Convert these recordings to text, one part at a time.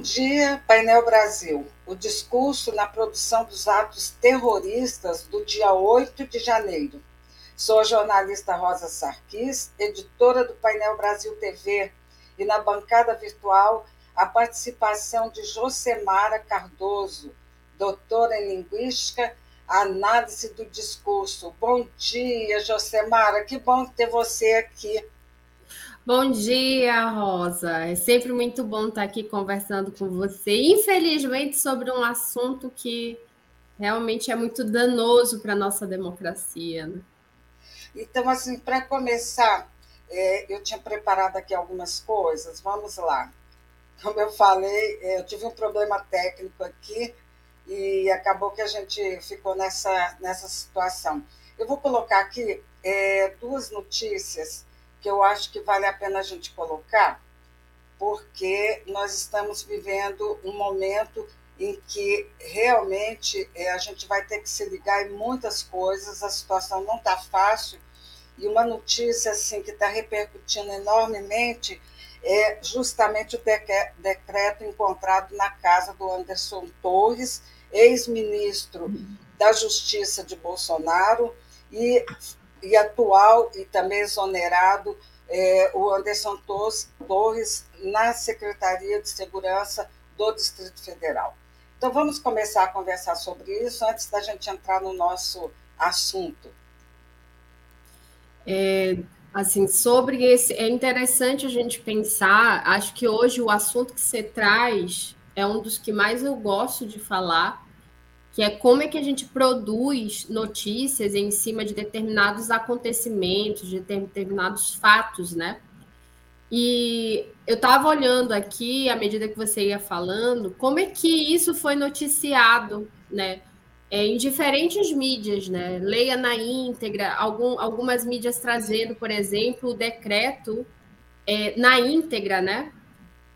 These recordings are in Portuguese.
Bom dia, Painel Brasil. O discurso na produção dos atos terroristas do dia 8 de janeiro. Sou a jornalista Rosa Sarquis, editora do Painel Brasil TV, e na bancada virtual a participação de Josemara Cardoso, doutora em Linguística, análise do discurso. Bom dia, Josemara, que bom ter você aqui. Bom dia, Rosa. É sempre muito bom estar aqui conversando com você. Infelizmente, sobre um assunto que realmente é muito danoso para a nossa democracia. Né? Então, assim, para começar, é, eu tinha preparado aqui algumas coisas. Vamos lá. Como eu falei, é, eu tive um problema técnico aqui e acabou que a gente ficou nessa, nessa situação. Eu vou colocar aqui é, duas notícias que eu acho que vale a pena a gente colocar, porque nós estamos vivendo um momento em que realmente é, a gente vai ter que se ligar em muitas coisas, a situação não está fácil, e uma notícia assim que está repercutindo enormemente é justamente o decreto encontrado na casa do Anderson Torres, ex-ministro da Justiça de Bolsonaro, e e atual e também exonerado é, o Anderson Torres na Secretaria de Segurança do Distrito Federal. Então vamos começar a conversar sobre isso antes da gente entrar no nosso assunto. É, assim, sobre esse, é interessante a gente pensar. Acho que hoje o assunto que você traz é um dos que mais eu gosto de falar, que é como é que a gente produz notícias em cima de determinados acontecimentos, de determinados fatos, né? E eu estava olhando aqui, à medida que você ia falando, como é que isso foi noticiado, né? É, em diferentes mídias, né? Leia na íntegra, algum, algumas mídias trazendo, por exemplo, o decreto é, na íntegra, né?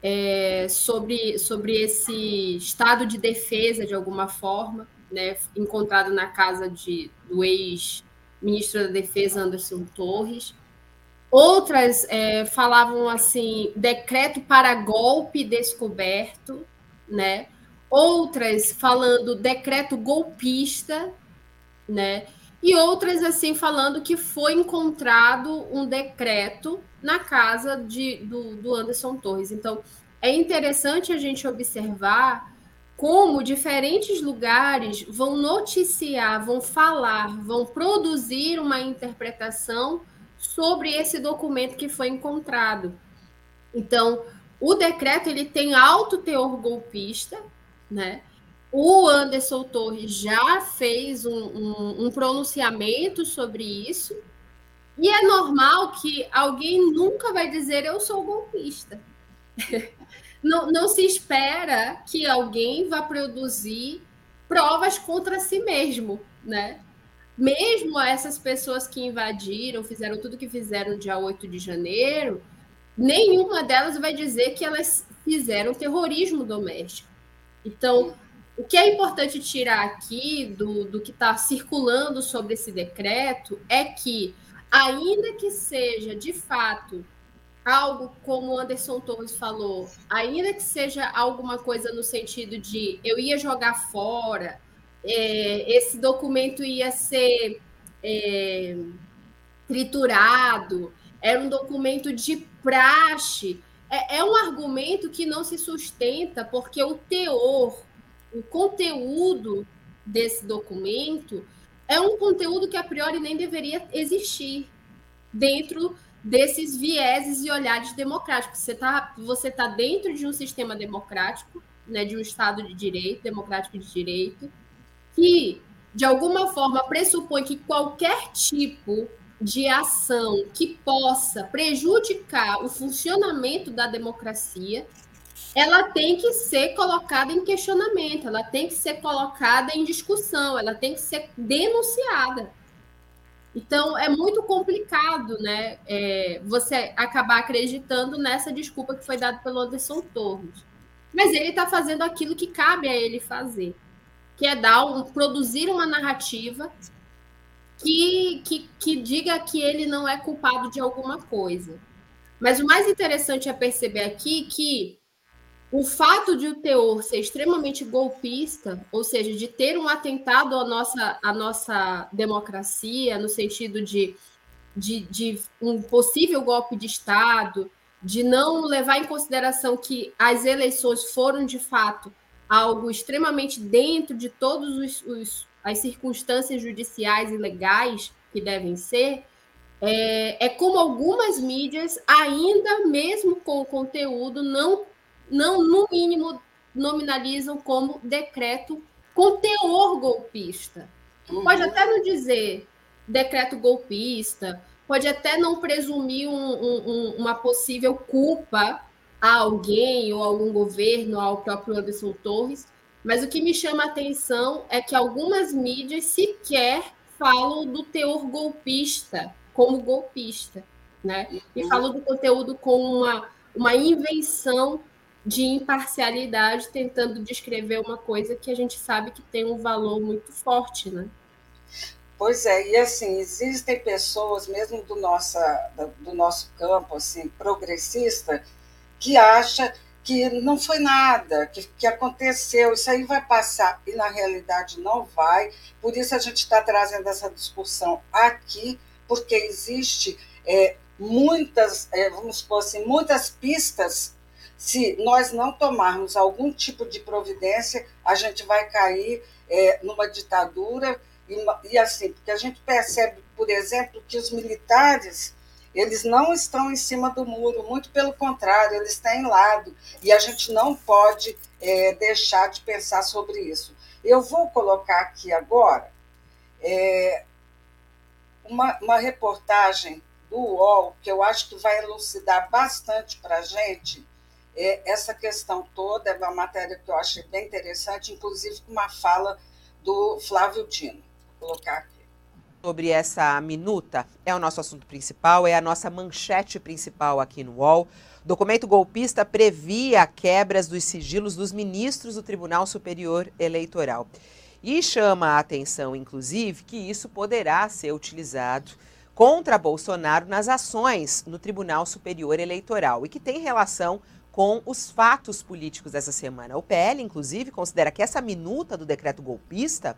É, sobre, sobre esse estado de defesa, de alguma forma, né, encontrado na casa de, do ex-ministro da Defesa, Anderson Torres. Outras é, falavam assim, decreto para golpe descoberto, né? Outras falando decreto golpista, né? E outras assim falando que foi encontrado um decreto na casa de, do, do Anderson Torres. Então, é interessante a gente observar como diferentes lugares vão noticiar, vão falar, vão produzir uma interpretação sobre esse documento que foi encontrado. Então, o decreto ele tem alto teor golpista, né? O Anderson Torres já fez um, um, um pronunciamento sobre isso, e é normal que alguém nunca vai dizer eu sou golpista. não, não se espera que alguém vá produzir provas contra si mesmo, né? Mesmo essas pessoas que invadiram, fizeram tudo que fizeram dia 8 de janeiro, nenhuma delas vai dizer que elas fizeram terrorismo doméstico. Então, o que é importante tirar aqui do, do que está circulando sobre esse decreto é que ainda que seja de fato algo como o Anderson Torres falou, ainda que seja alguma coisa no sentido de eu ia jogar fora, é, esse documento ia ser é, triturado, era um documento de praxe. É, é um argumento que não se sustenta, porque o teor, o conteúdo desse documento é um conteúdo que a priori nem deveria existir dentro desses vieses e olhares democráticos. Você está você tá dentro de um sistema democrático, né, de um Estado de direito, democrático de direito, que, de alguma forma, pressupõe que qualquer tipo de ação que possa prejudicar o funcionamento da democracia ela tem que ser colocada em questionamento, ela tem que ser colocada em discussão, ela tem que ser denunciada. Então é muito complicado, né? É, você acabar acreditando nessa desculpa que foi dada pelo Anderson Torres. Mas ele está fazendo aquilo que cabe a ele fazer, que é dar um, produzir uma narrativa que, que, que diga que ele não é culpado de alguma coisa. Mas o mais interessante é perceber aqui que o fato de o teor ser extremamente golpista, ou seja, de ter um atentado à nossa, à nossa democracia, no sentido de, de, de um possível golpe de Estado, de não levar em consideração que as eleições foram, de fato, algo extremamente dentro de todas as circunstâncias judiciais e legais que devem ser, é, é como algumas mídias, ainda mesmo com o conteúdo, não não, no mínimo, nominalizam como decreto com teor golpista. Uhum. Pode até não dizer decreto golpista, pode até não presumir um, um, uma possível culpa a alguém ou a algum governo, ao próprio Anderson Torres, mas o que me chama a atenção é que algumas mídias sequer falam do teor golpista como golpista, né? E uhum. falam do conteúdo como uma, uma invenção de imparcialidade, tentando descrever uma coisa que a gente sabe que tem um valor muito forte, né? Pois é, e assim, existem pessoas, mesmo do, nossa, do nosso campo, assim, progressista, que acha que não foi nada, que, que aconteceu, isso aí vai passar, e na realidade não vai, por isso a gente está trazendo essa discussão aqui, porque existe é, muitas, é, vamos supor assim, muitas pistas se nós não tomarmos algum tipo de providência, a gente vai cair é, numa ditadura e, e, assim, porque a gente percebe, por exemplo, que os militares eles não estão em cima do muro, muito pelo contrário, eles têm lado e a gente não pode é, deixar de pensar sobre isso. Eu vou colocar aqui agora é, uma, uma reportagem do UOL que eu acho que vai elucidar bastante para a gente essa questão toda é uma matéria que eu achei bem interessante, inclusive com uma fala do Flávio Dino. Vou colocar aqui. Sobre essa minuta, é o nosso assunto principal, é a nossa manchete principal aqui no UOL. Documento golpista previa quebras dos sigilos dos ministros do Tribunal Superior Eleitoral. E chama a atenção, inclusive, que isso poderá ser utilizado contra Bolsonaro nas ações no Tribunal Superior Eleitoral e que tem relação com os fatos políticos dessa semana. O PL, inclusive, considera que essa minuta do decreto golpista,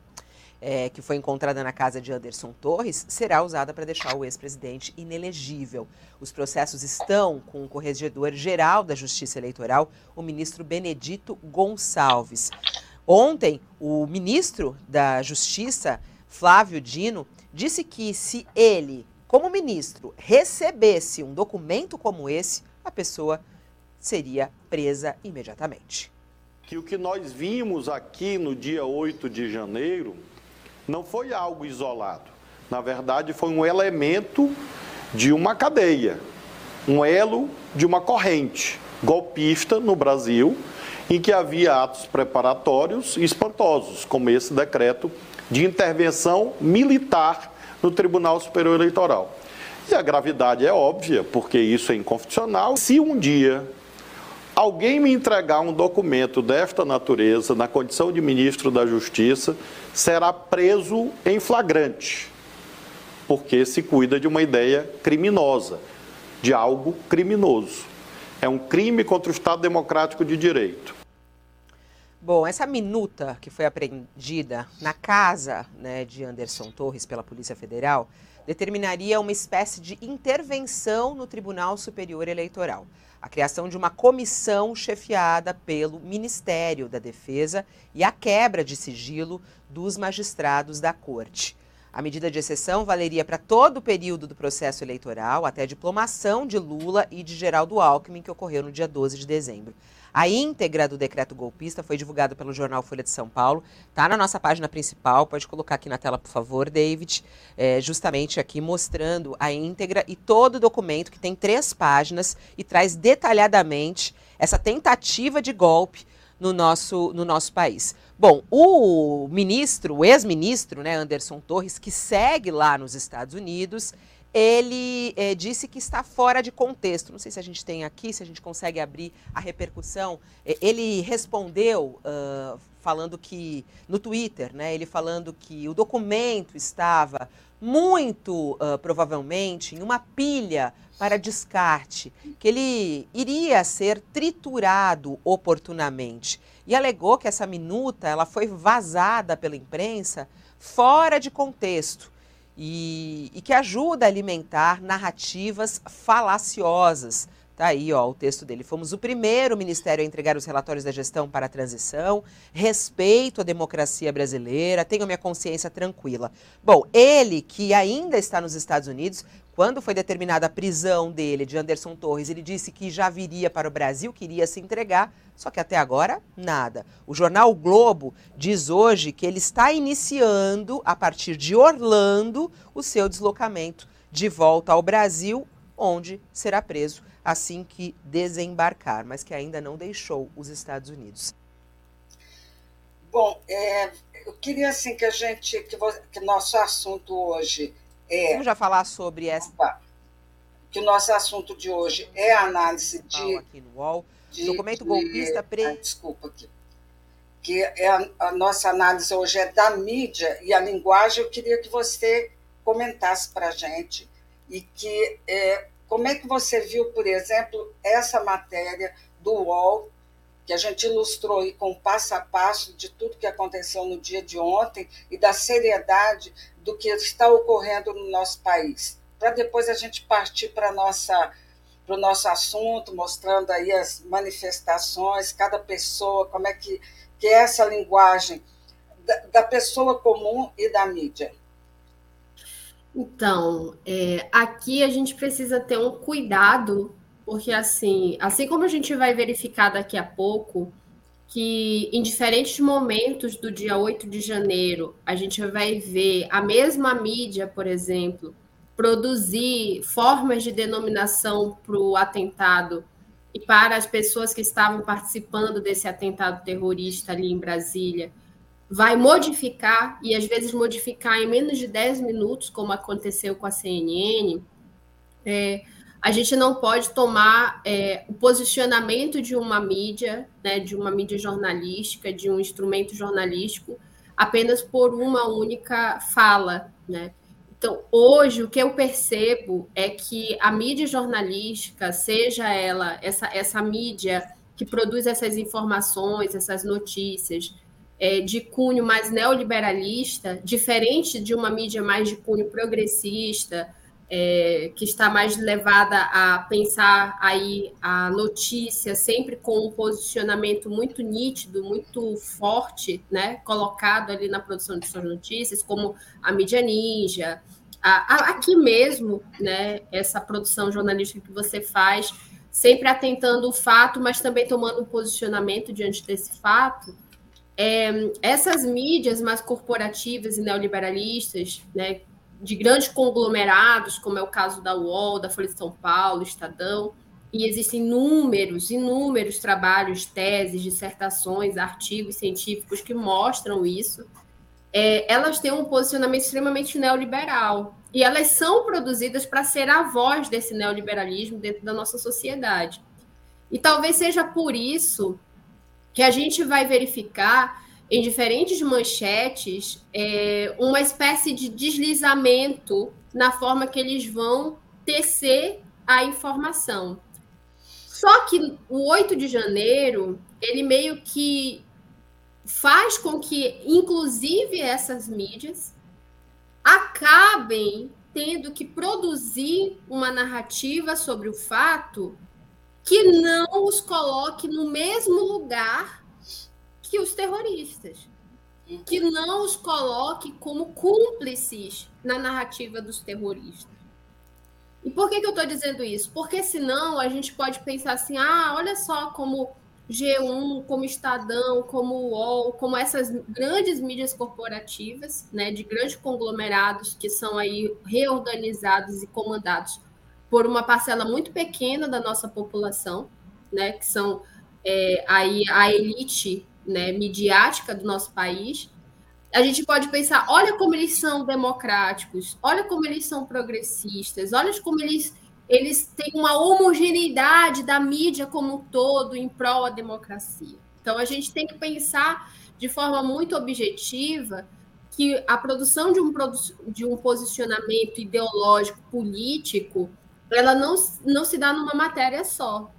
é, que foi encontrada na casa de Anderson Torres, será usada para deixar o ex-presidente inelegível. Os processos estão com o corregedor-geral da Justiça Eleitoral, o ministro Benedito Gonçalves. Ontem, o ministro da Justiça, Flávio Dino, disse que se ele, como ministro, recebesse um documento como esse, a pessoa seria presa imediatamente. Que o que nós vimos aqui no dia 8 de janeiro não foi algo isolado. Na verdade, foi um elemento de uma cadeia, um elo de uma corrente golpista no Brasil, em que havia atos preparatórios espantosos, como esse decreto de intervenção militar no Tribunal Superior Eleitoral. E a gravidade é óbvia, porque isso é inconstitucional. Se um dia alguém me entregar um documento desta natureza, na condição de ministro da Justiça, será preso em flagrante, porque se cuida de uma ideia criminosa, de algo criminoso. É um crime contra o Estado Democrático de Direito. Bom, essa minuta que foi apreendida na casa né, de Anderson Torres pela Polícia Federal determinaria uma espécie de intervenção no Tribunal Superior Eleitoral a criação de uma comissão chefiada pelo Ministério da Defesa e a quebra de sigilo dos magistrados da Corte. A medida de exceção valeria para todo o período do processo eleitoral, até a diplomação de Lula e de Geraldo Alckmin, que ocorreu no dia 12 de dezembro. A íntegra do decreto golpista foi divulgada pelo jornal Folha de São Paulo. Está na nossa página principal. Pode colocar aqui na tela, por favor, David. É, justamente aqui mostrando a íntegra e todo o documento que tem três páginas e traz detalhadamente essa tentativa de golpe no nosso, no nosso país. Bom, o ministro, o ex-ministro, né, Anderson Torres, que segue lá nos Estados Unidos, ele é, disse que está fora de contexto. Não sei se a gente tem aqui, se a gente consegue abrir a repercussão. É, ele respondeu uh, falando que, no Twitter, né, ele falando que o documento estava muito uh, provavelmente em uma pilha para descarte, que ele iria ser triturado oportunamente. E alegou que essa minuta ela foi vazada pela imprensa fora de contexto e, e que ajuda a alimentar narrativas falaciosas. Tá aí, ó, o texto dele. Fomos o primeiro ministério a entregar os relatórios da gestão para a transição. Respeito a democracia brasileira, tenho minha consciência tranquila. Bom, ele que ainda está nos Estados Unidos, quando foi determinada a prisão dele, de Anderson Torres, ele disse que já viria para o Brasil, queria se entregar, só que até agora, nada. O jornal o Globo diz hoje que ele está iniciando, a partir de Orlando, o seu deslocamento de volta ao Brasil, onde será preso assim que desembarcar, mas que ainda não deixou os Estados Unidos. Bom, é, eu queria assim que a gente, que, que nosso assunto hoje é, Vamos já falar sobre essa. Que o nosso assunto de hoje é a análise de. Aqui no UOL. De, documento de, golpista. Pre... Ah, desculpa aqui. Que é a, a, nossa análise hoje é da mídia e a linguagem. Eu queria que você comentasse para a gente e que é, como é que você viu, por exemplo, essa matéria do UOL que a gente ilustrou aí com passo a passo de tudo que aconteceu no dia de ontem e da seriedade do que está ocorrendo no nosso país, para depois a gente partir para nossa para o nosso assunto, mostrando aí as manifestações, cada pessoa, como é que, que é essa linguagem da, da pessoa comum e da mídia. Então, é, aqui a gente precisa ter um cuidado porque assim, assim como a gente vai verificar daqui a pouco, que em diferentes momentos do dia 8 de janeiro, a gente vai ver a mesma mídia, por exemplo, produzir formas de denominação para o atentado e para as pessoas que estavam participando desse atentado terrorista ali em Brasília, vai modificar, e às vezes modificar em menos de 10 minutos, como aconteceu com a CNN. É, a gente não pode tomar é, o posicionamento de uma mídia, né, de uma mídia jornalística, de um instrumento jornalístico, apenas por uma única fala. Né? Então, hoje, o que eu percebo é que a mídia jornalística, seja ela essa, essa mídia que produz essas informações, essas notícias, é, de cunho mais neoliberalista, diferente de uma mídia mais de cunho progressista, é, que está mais levada a pensar aí a notícia sempre com um posicionamento muito nítido, muito forte, né, colocado ali na produção de suas notícias, como a mídia ninja, a, a, aqui mesmo, né, essa produção jornalística que você faz, sempre atentando o fato, mas também tomando um posicionamento diante desse fato. É, essas mídias mais corporativas e neoliberalistas, né, de grandes conglomerados, como é o caso da UOL, da Folha de São Paulo, Estadão, e existem inúmeros, inúmeros trabalhos, teses, dissertações, artigos científicos que mostram isso. É, elas têm um posicionamento extremamente neoliberal e elas são produzidas para ser a voz desse neoliberalismo dentro da nossa sociedade. E talvez seja por isso que a gente vai verificar em diferentes manchetes é, uma espécie de deslizamento na forma que eles vão tecer a informação. Só que o 8 de janeiro, ele meio que faz com que, inclusive, essas mídias acabem tendo que produzir uma narrativa sobre o fato que não os coloque no mesmo lugar que os terroristas, que não os coloque como cúmplices na narrativa dos terroristas. E por que, que eu estou dizendo isso? Porque senão a gente pode pensar assim, ah, olha só como G1, como Estadão, como UOL, como essas grandes mídias corporativas, né, de grandes conglomerados que são aí reorganizados e comandados por uma parcela muito pequena da nossa população, né, que são é, aí a elite né, midiática do nosso país, a gente pode pensar, olha como eles são democráticos, olha como eles são progressistas, olha como eles, eles têm uma homogeneidade da mídia como um todo em prol da democracia. Então, a gente tem que pensar de forma muito objetiva que a produção de um, de um posicionamento ideológico político ela não, não se dá numa matéria só.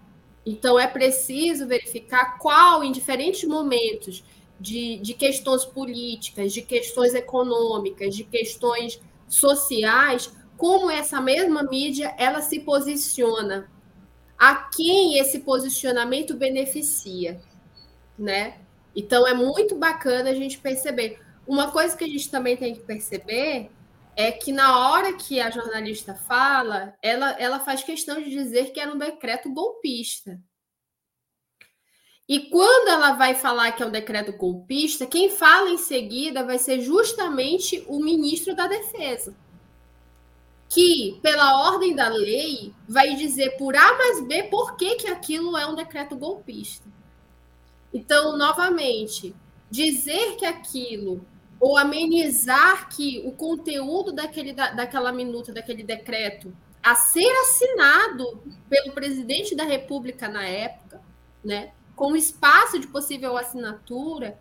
Então, é preciso verificar qual, em diferentes momentos de, de questões políticas, de questões econômicas, de questões sociais, como essa mesma mídia ela se posiciona, a quem esse posicionamento beneficia, né? Então é muito bacana a gente perceber. Uma coisa que a gente também tem que perceber é que na hora que a jornalista fala, ela, ela faz questão de dizer que era um decreto golpista. E quando ela vai falar que é um decreto golpista, quem fala em seguida vai ser justamente o ministro da Defesa. Que, pela ordem da lei, vai dizer por A mais B por que, que aquilo é um decreto golpista. Então, novamente, dizer que aquilo ou amenizar que o conteúdo daquele, da, daquela minuta, daquele decreto, a ser assinado pelo presidente da República na época, né, com espaço de possível assinatura,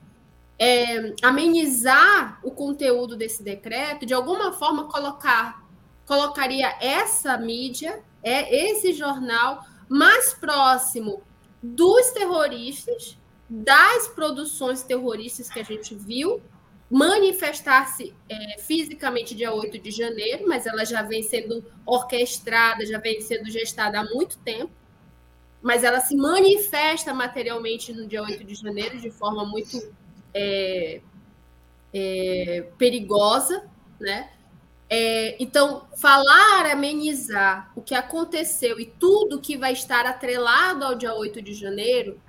é, amenizar o conteúdo desse decreto, de alguma forma colocar colocaria essa mídia, é esse jornal mais próximo dos terroristas, das produções terroristas que a gente viu manifestar-se é, fisicamente dia 8 de janeiro, mas ela já vem sendo orquestrada, já vem sendo gestada há muito tempo, mas ela se manifesta materialmente no dia 8 de janeiro de forma muito é, é, perigosa, né? É, então, falar, amenizar o que aconteceu e tudo que vai estar atrelado ao dia 8 de janeiro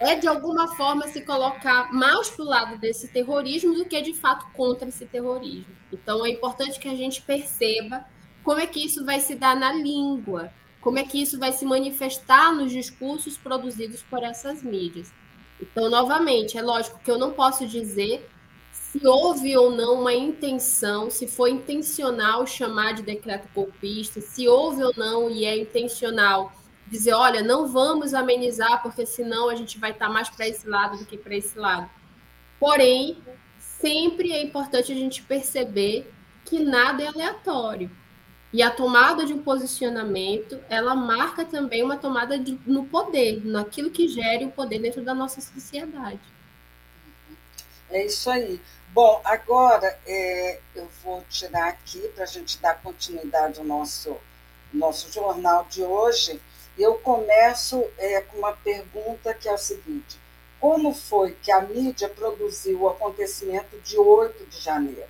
é, de alguma forma, se colocar mais para o lado desse terrorismo do que, de fato, contra esse terrorismo. Então, é importante que a gente perceba como é que isso vai se dar na língua, como é que isso vai se manifestar nos discursos produzidos por essas mídias. Então, novamente, é lógico que eu não posso dizer se houve ou não uma intenção, se foi intencional chamar de decreto golpista, se houve ou não e é intencional dizer, olha, não vamos amenizar, porque senão a gente vai estar mais para esse lado do que para esse lado. Porém, sempre é importante a gente perceber que nada é aleatório. E a tomada de um posicionamento, ela marca também uma tomada de, no poder, naquilo que gere o poder dentro da nossa sociedade. É isso aí. Bom, agora é, eu vou tirar aqui para a gente dar continuidade ao nosso, nosso jornal de hoje eu começo é, com uma pergunta que é o seguinte: como foi que a mídia produziu o acontecimento de 8 de janeiro?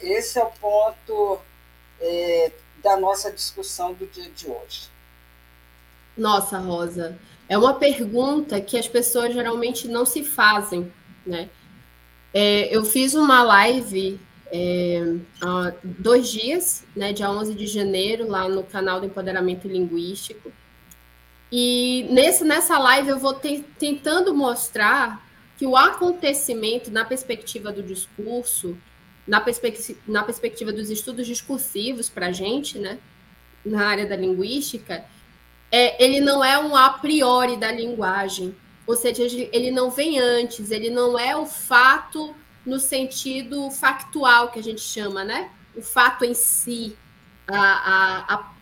Esse é o ponto é, da nossa discussão do dia de hoje. Nossa, Rosa, é uma pergunta que as pessoas geralmente não se fazem, né? É, eu fiz uma live é, há dois dias, né, dia 11 de janeiro, lá no canal do Empoderamento Linguístico, e nesse, nessa live eu vou te, tentando mostrar que o acontecimento, na perspectiva do discurso, na, perspectiva, na perspectiva dos estudos discursivos para a gente, né, na área da linguística, é, ele não é um a priori da linguagem, ou seja, ele não vem antes, ele não é o fato no sentido factual que a gente chama, né? O fato em si, a, a, a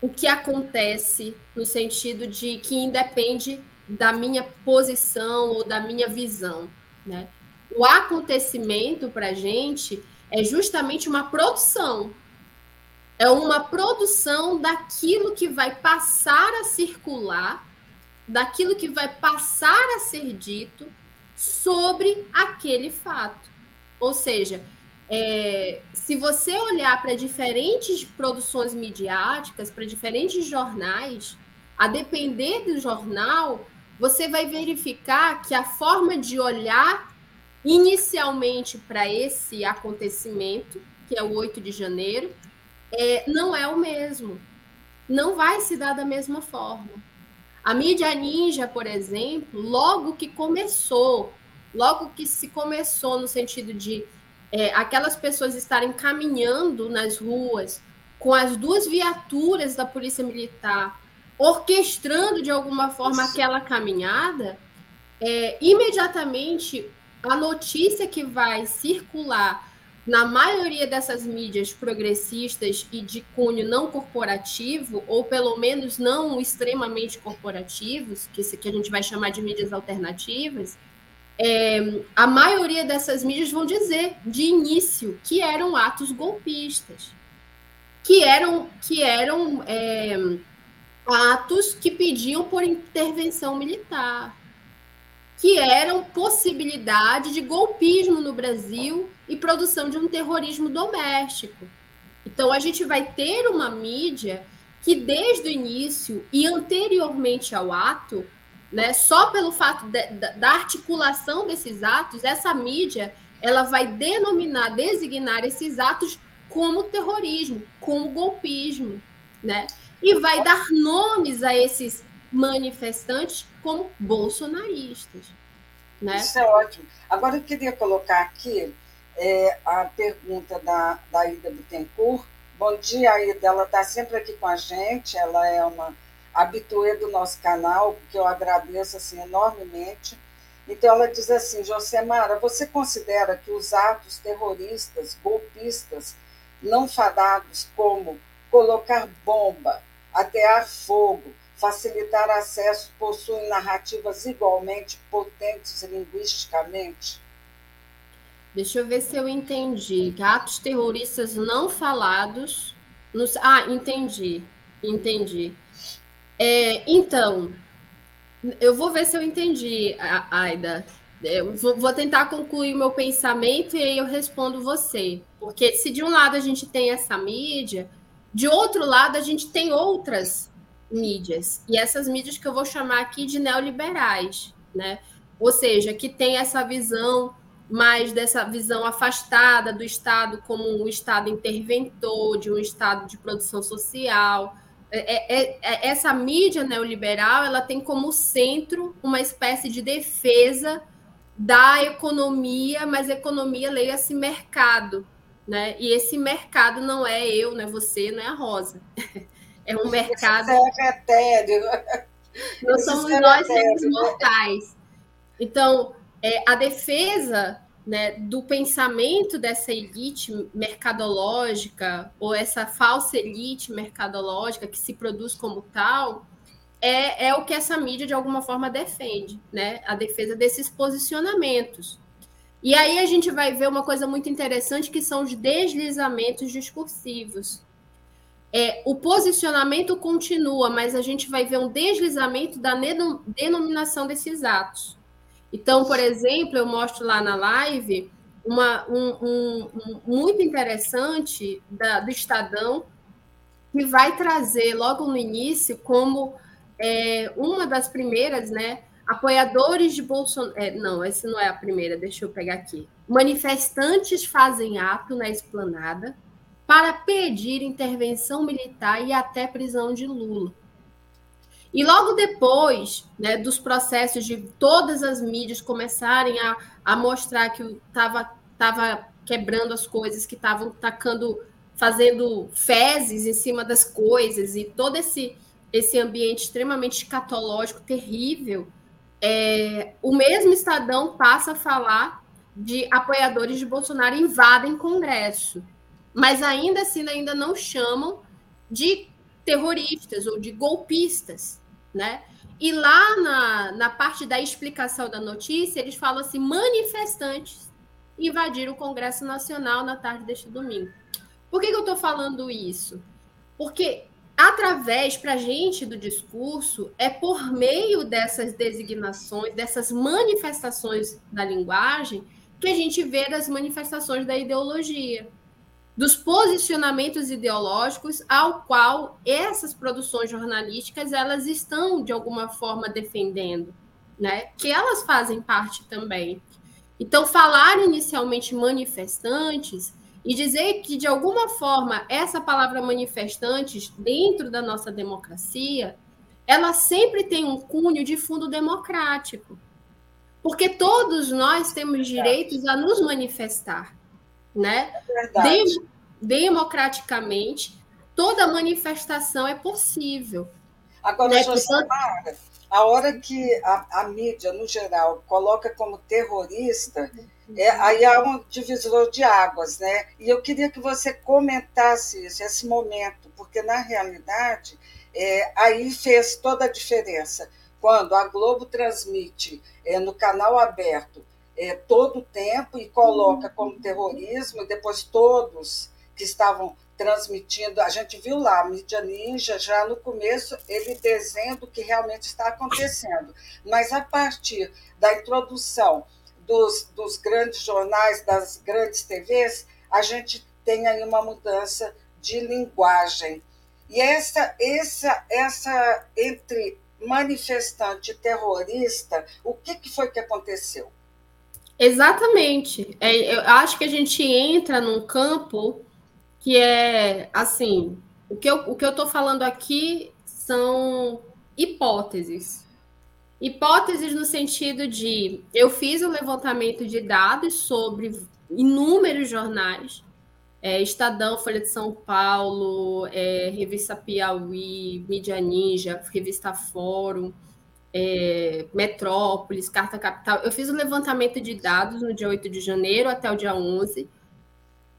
o que acontece no sentido de que independe da minha posição ou da minha visão, né? O acontecimento para gente é justamente uma produção, é uma produção daquilo que vai passar a circular, daquilo que vai passar a ser dito sobre aquele fato. Ou seja, é, se você olhar para diferentes produções midiáticas, para diferentes jornais, a depender do jornal, você vai verificar que a forma de olhar inicialmente para esse acontecimento, que é o 8 de janeiro, é, não é o mesmo. Não vai se dar da mesma forma. A mídia ninja, por exemplo, logo que começou logo que se começou no sentido de é, aquelas pessoas estarem caminhando nas ruas com as duas viaturas da Polícia Militar, orquestrando de alguma forma Isso. aquela caminhada, é, imediatamente a notícia que vai circular na maioria dessas mídias progressistas e de cunho não corporativo, ou pelo menos não extremamente corporativos, que, que a gente vai chamar de mídias alternativas, é, a maioria dessas mídias vão dizer de início que eram atos golpistas, que eram, que eram é, atos que pediam por intervenção militar, que eram possibilidade de golpismo no Brasil e produção de um terrorismo doméstico. Então, a gente vai ter uma mídia que, desde o início e anteriormente ao ato, né, só pelo fato de, da articulação desses atos, essa mídia ela vai denominar, designar esses atos como terrorismo, como golpismo, né? E vai dar nomes a esses manifestantes como bolsonaristas. Né? Isso é ótimo. Agora eu queria colocar aqui é, a pergunta da, da Ida Bittencourt. Bom dia, Ida. Ela está sempre aqui com a gente. Ela é uma habituê do nosso canal, que eu agradeço assim, enormemente. Então, ela diz assim: Josemara, você considera que os atos terroristas, golpistas, não fadados, como colocar bomba, atear fogo, facilitar acesso, possuem narrativas igualmente potentes linguisticamente? Deixa eu ver se eu entendi. Atos terroristas não falados. Nos... Ah, entendi. Entendi. É, então, eu vou ver se eu entendi, Aida. Eu vou tentar concluir o meu pensamento e aí eu respondo você. Porque se de um lado a gente tem essa mídia, de outro lado a gente tem outras mídias. E essas mídias que eu vou chamar aqui de neoliberais, né? Ou seja, que tem essa visão mais dessa visão afastada do Estado como um Estado interventor, de um Estado de produção social. É, é, é, essa mídia neoliberal ela tem como centro uma espécie de defesa da economia, mas economia leia-se mercado, né? E esse mercado não é eu, não é você, não é a Rosa. É um mercado. Esse é etéreo. Não somos nós seres mortais. Então, é, a defesa né, do pensamento dessa elite mercadológica, ou essa falsa elite mercadológica que se produz como tal, é, é o que essa mídia, de alguma forma, defende, né? A defesa desses posicionamentos. E aí a gente vai ver uma coisa muito interessante, que são os deslizamentos discursivos. É, o posicionamento continua, mas a gente vai ver um deslizamento da denominação desses atos. Então, por exemplo, eu mostro lá na live uma, um, um, um muito interessante da, do Estadão, que vai trazer logo no início como é, uma das primeiras, né? Apoiadores de Bolsonaro. É, não, essa não é a primeira, deixa eu pegar aqui. Manifestantes fazem ato na esplanada para pedir intervenção militar e até prisão de Lula. E logo depois né, dos processos de todas as mídias começarem a, a mostrar que estava tava quebrando as coisas, que estavam tacando, fazendo fezes em cima das coisas, e todo esse, esse ambiente extremamente escatológico, terrível, é, o mesmo Estadão passa a falar de apoiadores de Bolsonaro invadem Congresso. Mas ainda assim ainda não chamam de terroristas ou de golpistas né? E lá na, na parte da explicação da notícia, eles falam assim: manifestantes invadiram o Congresso Nacional na tarde deste domingo. Por que, que eu estou falando isso? Porque através para a gente do discurso é por meio dessas designações, dessas manifestações da linguagem, que a gente vê as manifestações da ideologia dos posicionamentos ideológicos ao qual essas produções jornalísticas elas estão de alguma forma defendendo, né? Que elas fazem parte também. Então, falar inicialmente manifestantes e dizer que de alguma forma essa palavra manifestantes dentro da nossa democracia, ela sempre tem um cunho de fundo democrático. Porque todos nós temos direitos a nos manifestar, né? É Dem democraticamente, toda manifestação é possível. Agora, né? Josimara, a hora que a, a, mídia, no geral, coloca como terrorista, é, aí há um divisor de águas, né? E eu queria que você comentasse isso, esse momento, porque, na realidade, é, aí fez toda a diferença. Quando a Globo transmite é, no canal aberto é, todo o tempo e coloca como terrorismo, e depois todos que estavam transmitindo, a gente viu lá, a mídia ninja, já no começo, ele desenhando o que realmente está acontecendo. Mas a partir da introdução dos, dos grandes jornais, das grandes TVs, a gente tem aí uma mudança de linguagem. E essa, essa, essa entre manifestante e terrorista, o que, que foi que aconteceu? Exatamente. É, eu acho que a gente entra num campo que é assim. O que eu estou falando aqui são hipóteses. Hipóteses no sentido de eu fiz o um levantamento de dados sobre inúmeros jornais é, Estadão, Folha de São Paulo, é, Revista Piauí, Mídia Ninja, Revista Fórum, é, Metrópolis, Carta Capital. Eu fiz um levantamento de dados no dia 8 de janeiro até o dia 11,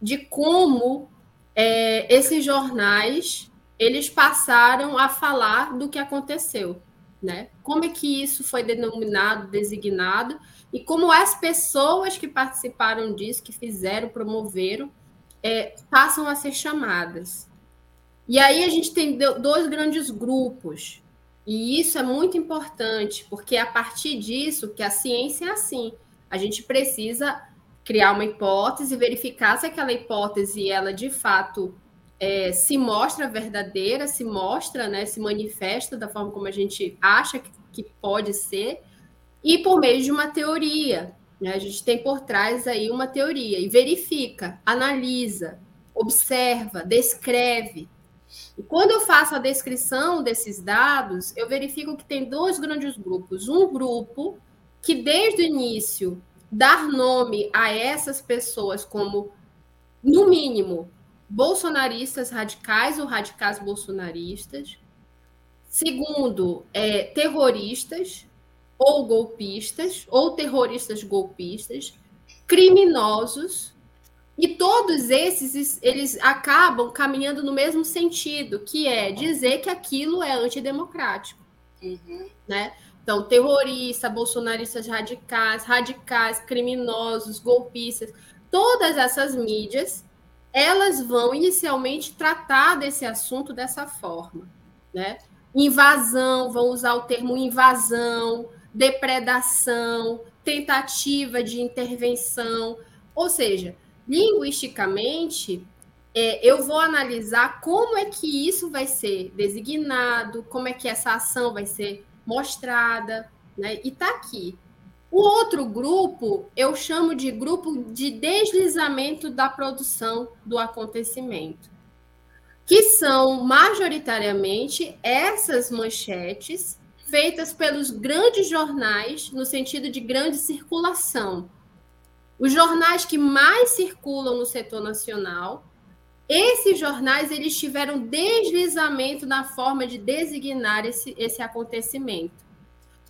de como é, esses jornais eles passaram a falar do que aconteceu, né? Como é que isso foi denominado, designado, e como as pessoas que participaram disso, que fizeram, promoveram, é, passam a ser chamadas. E aí a gente tem dois grandes grupos, e isso é muito importante, porque é a partir disso que a ciência é assim. A gente precisa criar uma hipótese, verificar se aquela hipótese ela de fato é, se mostra verdadeira, se mostra, né, se manifesta da forma como a gente acha que, que pode ser, e por meio de uma teoria. Né? A gente tem por trás aí uma teoria e verifica, analisa, observa, descreve. E quando eu faço a descrição desses dados, eu verifico que tem dois grandes grupos. Um grupo que desde o início dar nome a essas pessoas como, no mínimo, bolsonaristas radicais ou radicais bolsonaristas. Segundo, é, terroristas, ou golpistas, ou terroristas golpistas, criminosos, e todos esses eles acabam caminhando no mesmo sentido, que é dizer que aquilo é antidemocrático. Uhum. Né? Então, terrorista, bolsonaristas radicais, radicais, criminosos, golpistas, todas essas mídias, elas vão inicialmente tratar desse assunto dessa forma, né? Invasão, vão usar o termo invasão, depredação, tentativa de intervenção. Ou seja, linguisticamente, é, eu vou analisar como é que isso vai ser designado, como é que essa ação vai ser mostrada, né? E está aqui. O outro grupo eu chamo de grupo de deslizamento da produção do acontecimento, que são majoritariamente essas manchetes feitas pelos grandes jornais, no sentido de grande circulação. Os jornais que mais circulam no setor nacional, esses jornais eles tiveram deslizamento na forma de designar esse, esse acontecimento,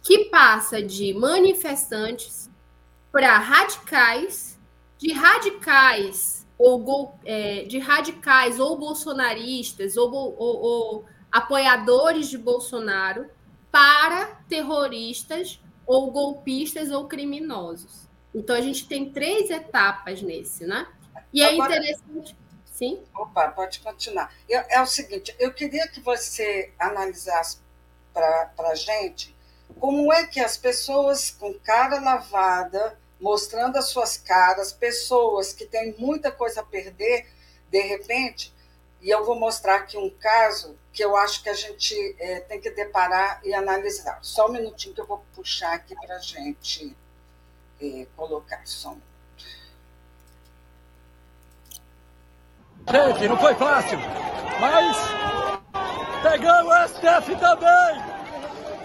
que passa de manifestantes para radicais, de radicais ou é, de radicais ou bolsonaristas ou, ou, ou apoiadores de Bolsonaro para terroristas ou golpistas ou criminosos. Então a gente tem três etapas nesse, né? E é Agora, interessante. Sim? Opa, pode continuar. Eu, é o seguinte, eu queria que você analisasse para a gente como é que as pessoas com cara lavada, mostrando as suas caras, pessoas que têm muita coisa a perder, de repente, e eu vou mostrar aqui um caso que eu acho que a gente é, tem que deparar e analisar. Só um minutinho que eu vou puxar aqui para a gente é, colocação. Gente, não foi fácil, mas pegamos o STF também!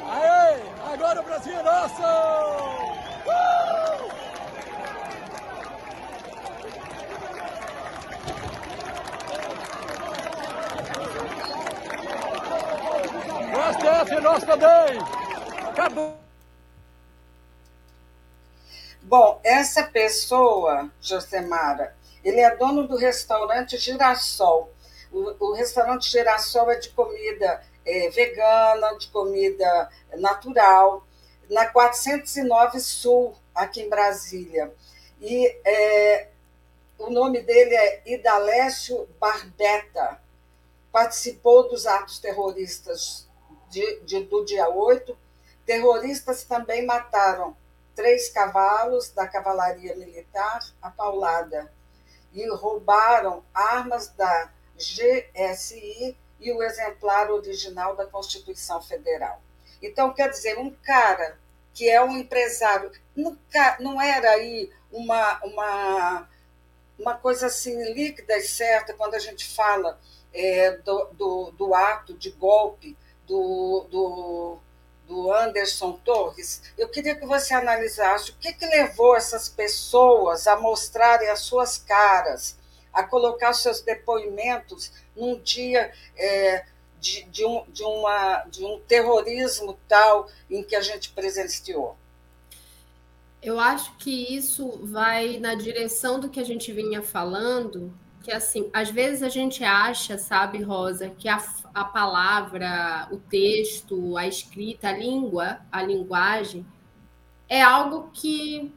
Aê, agora o Brasil é nosso! Uh! O STF é nosso também! Acabou! Bom, essa pessoa, Josemara, ele é dono do restaurante Girassol. O, o restaurante Girassol é de comida é, vegana, de comida natural, na 409 Sul, aqui em Brasília. E é, o nome dele é Idalécio Barbeta. Participou dos atos terroristas de, de, do dia 8. Terroristas também mataram três cavalos da cavalaria militar, a paulada, e roubaram armas da GSI e o exemplar original da Constituição Federal. Então, quer dizer, um cara que é um empresário, nunca, não era aí uma, uma, uma coisa assim líquida e certa quando a gente fala é, do, do, do, ato de golpe do, do, do Anderson Torres. Eu queria que você analisasse o que, que levou essas pessoas a mostrarem as suas caras, a colocar seus depoimentos num dia é, de, de, um, de, uma, de um terrorismo tal em que a gente presenciou? Eu acho que isso vai na direção do que a gente vinha falando, que assim, às vezes a gente acha, sabe, Rosa, que a, a palavra, o texto, a escrita, a língua, a linguagem é algo que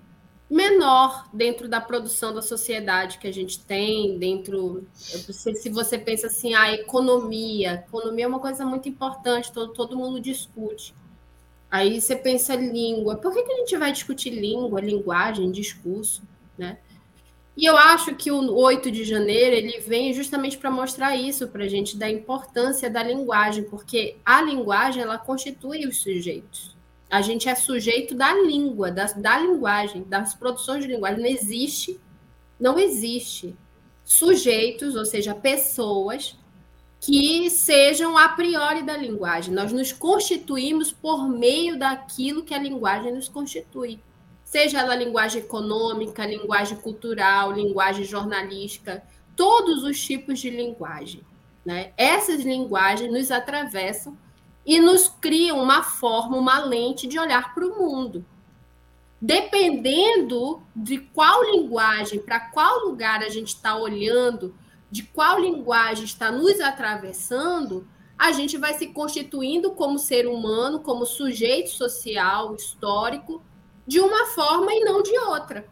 menor dentro da produção da sociedade que a gente tem, dentro. Se você pensa assim, a economia. Economia é uma coisa muito importante, todo, todo mundo discute. Aí você pensa língua. Por que, que a gente vai discutir língua, linguagem, discurso, né? E eu acho que o 8 de janeiro ele vem justamente para mostrar isso para a gente, da importância da linguagem, porque a linguagem ela constitui os sujeitos. A gente é sujeito da língua, da, da linguagem, das produções de linguagem. Não existe, não existe sujeitos, ou seja, pessoas que sejam a priori da linguagem. Nós nos constituímos por meio daquilo que a linguagem nos constitui. Seja ela linguagem econômica, linguagem cultural, linguagem jornalística, todos os tipos de linguagem. Né? Essas linguagens nos atravessam e nos criam uma forma, uma lente de olhar para o mundo. Dependendo de qual linguagem, para qual lugar a gente está olhando, de qual linguagem está nos atravessando, a gente vai se constituindo como ser humano, como sujeito social, histórico, de uma forma e não de outra.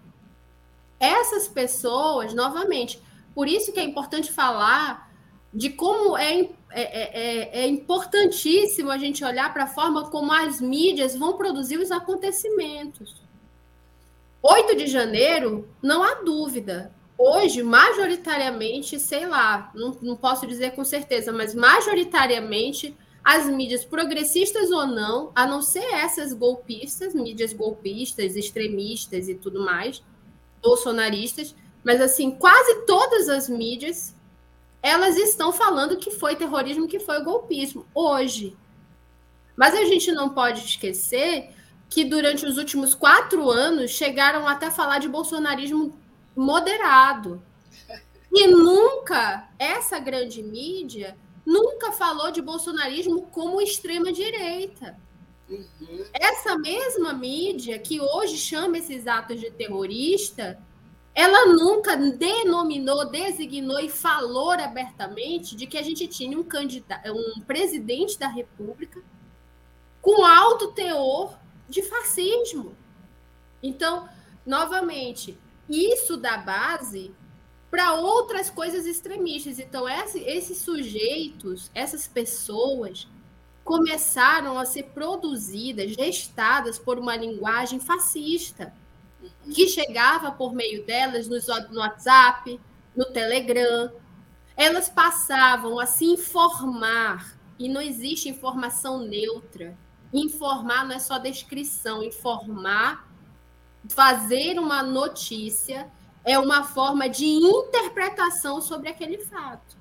Essas pessoas, novamente, por isso que é importante falar de como é, é, é, é importantíssimo a gente olhar para a forma como as mídias vão produzir os acontecimentos. 8 de janeiro, não há dúvida. Hoje, majoritariamente, sei lá, não, não posso dizer com certeza, mas majoritariamente as mídias progressistas ou não, a não ser essas golpistas, mídias golpistas, extremistas e tudo mais, bolsonaristas, mas assim, quase todas as mídias elas estão falando que foi terrorismo, que foi golpismo, hoje. Mas a gente não pode esquecer que durante os últimos quatro anos chegaram até falar de bolsonarismo moderado. E nunca essa grande mídia nunca falou de bolsonarismo como extrema-direita. Uhum. Essa mesma mídia que hoje chama esses atos de terrorista ela nunca denominou, designou e falou abertamente de que a gente tinha um candidato, um presidente da República com alto teor de fascismo. Então, novamente, isso dá base para outras coisas extremistas. Então, esse, esses sujeitos, essas pessoas, começaram a ser produzidas, gestadas por uma linguagem fascista que chegava por meio delas no WhatsApp, no Telegram. Elas passavam a se informar, e não existe informação neutra. Informar não é só descrição, informar, fazer uma notícia é uma forma de interpretação sobre aquele fato.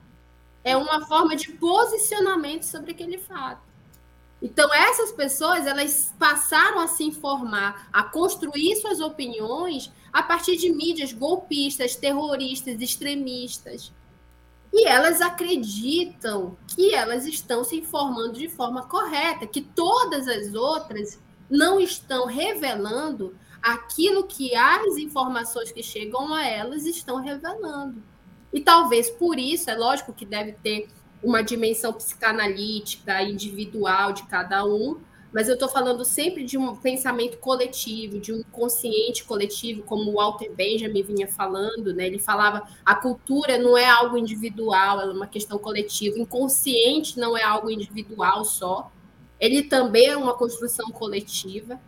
É uma forma de posicionamento sobre aquele fato. Então, essas pessoas, elas passaram a se informar, a construir suas opiniões a partir de mídias golpistas, terroristas, extremistas. E elas acreditam que elas estão se informando de forma correta, que todas as outras não estão revelando aquilo que as informações que chegam a elas estão revelando. E talvez por isso, é lógico que deve ter uma dimensão psicanalítica, individual de cada um, mas eu estou falando sempre de um pensamento coletivo, de um consciente coletivo, como o Walter Benjamin vinha falando, né? Ele falava a cultura não é algo individual, ela é uma questão coletiva. Inconsciente não é algo individual só, ele também é uma construção coletiva,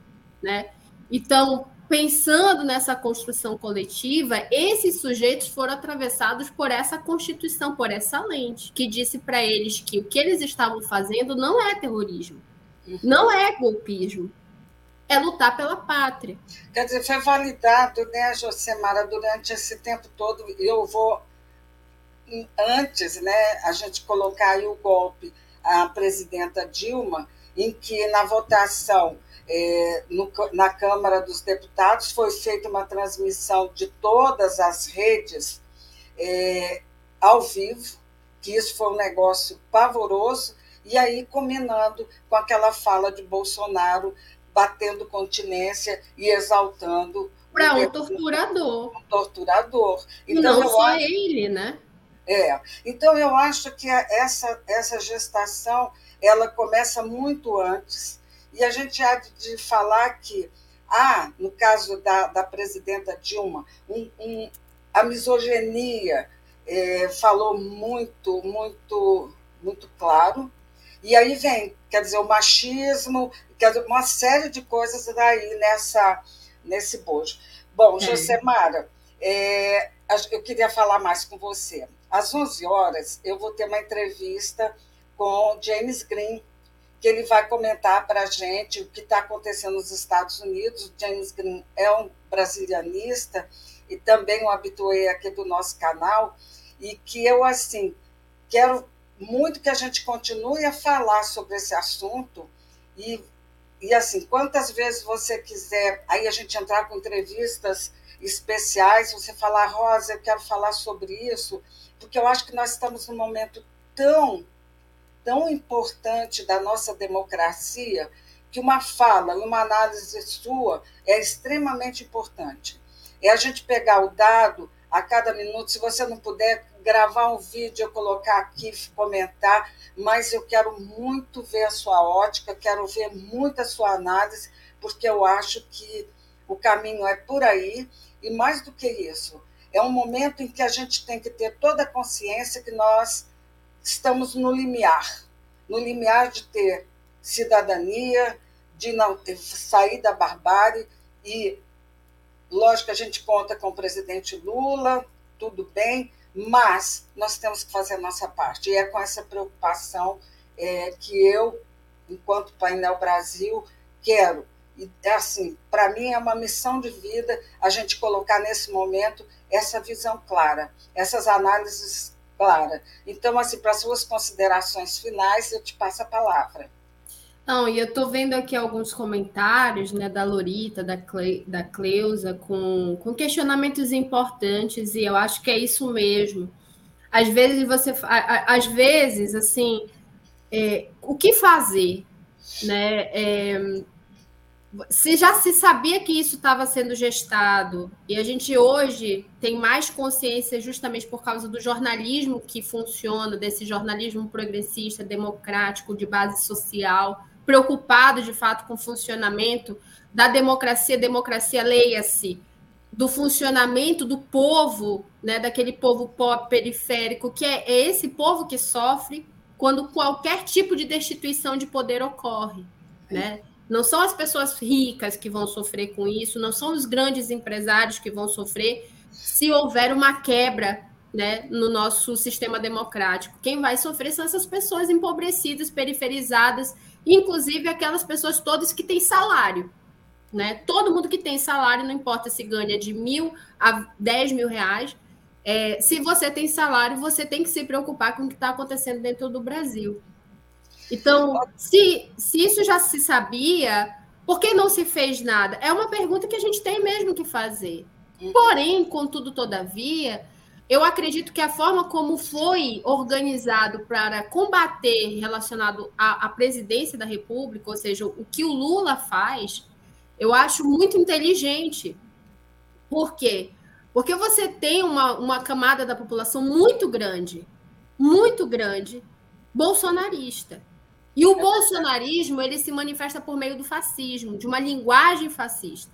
né? Então, pensando nessa construção coletiva, esses sujeitos foram atravessados por essa constituição, por essa lente, que disse para eles que o que eles estavam fazendo não é terrorismo, não é golpismo, é lutar pela pátria. Quer dizer, foi validado, né, Josemara, durante esse tempo todo, eu vou, antes, né, a gente colocar aí o golpe, a presidenta Dilma, em que na votação é, no, na Câmara dos Deputados foi feita uma transmissão de todas as redes é, ao vivo, que isso foi um negócio pavoroso, e aí combinando com aquela fala de Bolsonaro batendo continência e exaltando para um torturador. Um torturador. Então, não só acho, ele, né? É. Então eu acho que essa essa gestação ela começa muito antes, e a gente há de falar que há, no caso da, da presidenta Dilma, um, um, a misoginia é, falou muito, muito, muito claro, e aí vem, quer dizer, o machismo, quer dizer, uma série de coisas daí nessa, nesse bojo. Bom, é. Josemara, é, eu queria falar mais com você. Às 11 horas, eu vou ter uma entrevista com James Green, que ele vai comentar para a gente o que está acontecendo nos Estados Unidos. James Green é um brasilianista e também um habitué aqui do nosso canal, e que eu, assim, quero muito que a gente continue a falar sobre esse assunto e, e assim, quantas vezes você quiser, aí a gente entrar com entrevistas especiais, você falar, Rosa, eu quero falar sobre isso, porque eu acho que nós estamos num momento tão tão importante da nossa democracia que uma fala uma análise sua é extremamente importante. É a gente pegar o dado a cada minuto, se você não puder gravar um vídeo, eu colocar aqui, comentar, mas eu quero muito ver a sua ótica, quero ver muito a sua análise, porque eu acho que o caminho é por aí, e mais do que isso, é um momento em que a gente tem que ter toda a consciência que nós estamos no limiar no limiar de ter cidadania, de não ter, sair da barbárie e lógico que a gente conta com o presidente Lula, tudo bem, mas nós temos que fazer a nossa parte. E é com essa preocupação é, que eu, enquanto Painel Brasil, quero. E, é assim, para mim é uma missão de vida a gente colocar nesse momento essa visão clara, essas análises clara. Então, assim, para suas considerações finais, eu te passo a palavra. Não, e eu estou vendo aqui alguns comentários né, da Lorita, da, Cle, da Cleusa, com, com questionamentos importantes, e eu acho que é isso mesmo. Às vezes você. Às vezes, assim, é, o que fazer? Né? É, se já se sabia que isso estava sendo gestado e a gente hoje tem mais consciência justamente por causa do jornalismo que funciona, desse jornalismo progressista, democrático, de base social, preocupado de fato com o funcionamento da democracia, democracia leia-se, do funcionamento do povo, né, daquele povo pop periférico, que é, é esse povo que sofre quando qualquer tipo de destituição de poder ocorre, né? Não são as pessoas ricas que vão sofrer com isso, não são os grandes empresários que vão sofrer se houver uma quebra né, no nosso sistema democrático. Quem vai sofrer são essas pessoas empobrecidas, periferizadas, inclusive aquelas pessoas todas que têm salário. Né? Todo mundo que tem salário, não importa se ganha de mil a dez mil reais, é, se você tem salário, você tem que se preocupar com o que está acontecendo dentro do Brasil. Então, se, se isso já se sabia, por que não se fez nada? É uma pergunta que a gente tem mesmo que fazer. Uhum. Porém, contudo, todavia, eu acredito que a forma como foi organizado para combater relacionado à, à, presidência da República, ou seja, o que o Lula faz, eu acho muito inteligente. Por quê? Porque você tem uma, uma camada da população muito grande, muito grande, bolsonarista. E o bolsonarismo ele se manifesta por meio do fascismo, de uma linguagem fascista.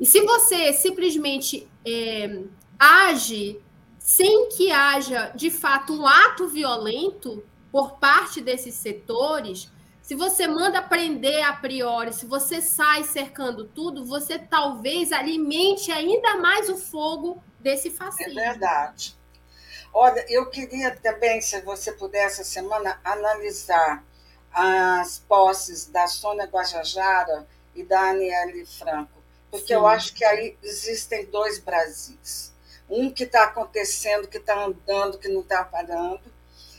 E se você simplesmente é, age sem que haja de fato um ato violento por parte desses setores, se você manda prender a priori, se você sai cercando tudo, você talvez alimente ainda mais o fogo desse fascismo. É verdade. Olha, eu queria também, se você puder, essa semana, analisar as posses da Sônia Guajajara e da Aniele Franco, porque Sim. eu acho que aí existem dois Brasis. Um que está acontecendo, que está andando, que não está parando,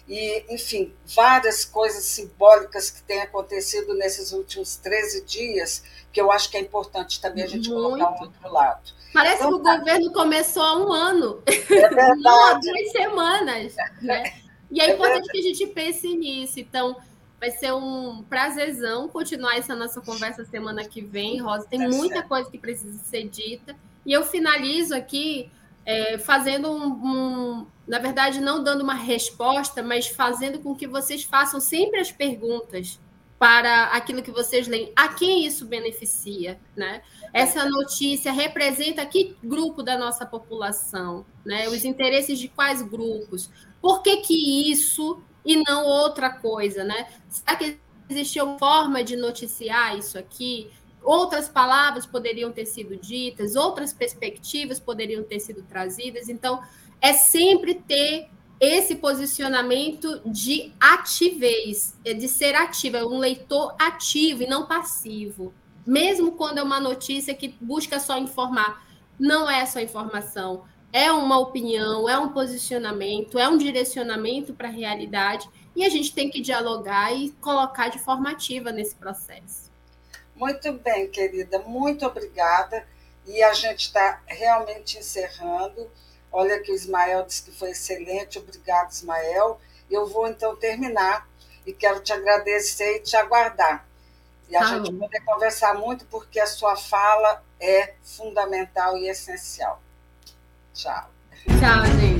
e, enfim, várias coisas simbólicas que têm acontecido nesses últimos 13 dias, que eu acho que é importante também a gente Muito. colocar um outro lado. Parece então, que o tá. governo começou há um ano, é verdade. há duas semanas. Né? E é, é importante verdade. que a gente pense nisso. Então, Vai ser um prazerzão continuar essa nossa conversa semana que vem, Rosa. Tem tá muita coisa que precisa ser dita. E eu finalizo aqui é, fazendo um, um, na verdade, não dando uma resposta, mas fazendo com que vocês façam sempre as perguntas para aquilo que vocês leem. A quem isso beneficia, né? Essa notícia representa que grupo da nossa população, né? Os interesses de quais grupos? Por que que isso e não outra coisa, né? Será que existia uma forma de noticiar isso aqui? Outras palavras poderiam ter sido ditas, outras perspectivas poderiam ter sido trazidas. Então, é sempre ter esse posicionamento de ativez, é de ser ativo, é um leitor ativo e não passivo. Mesmo quando é uma notícia que busca só informar, não é só informação é uma opinião, é um posicionamento, é um direcionamento para a realidade e a gente tem que dialogar e colocar de forma ativa nesse processo. Muito bem, querida, muito obrigada. E a gente está realmente encerrando. Olha que o Ismael disse que foi excelente. Obrigado, Ismael. Eu vou então terminar e quero te agradecer e te aguardar. E a tá gente vai conversar muito porque a sua fala é fundamental e essencial. 下下面这一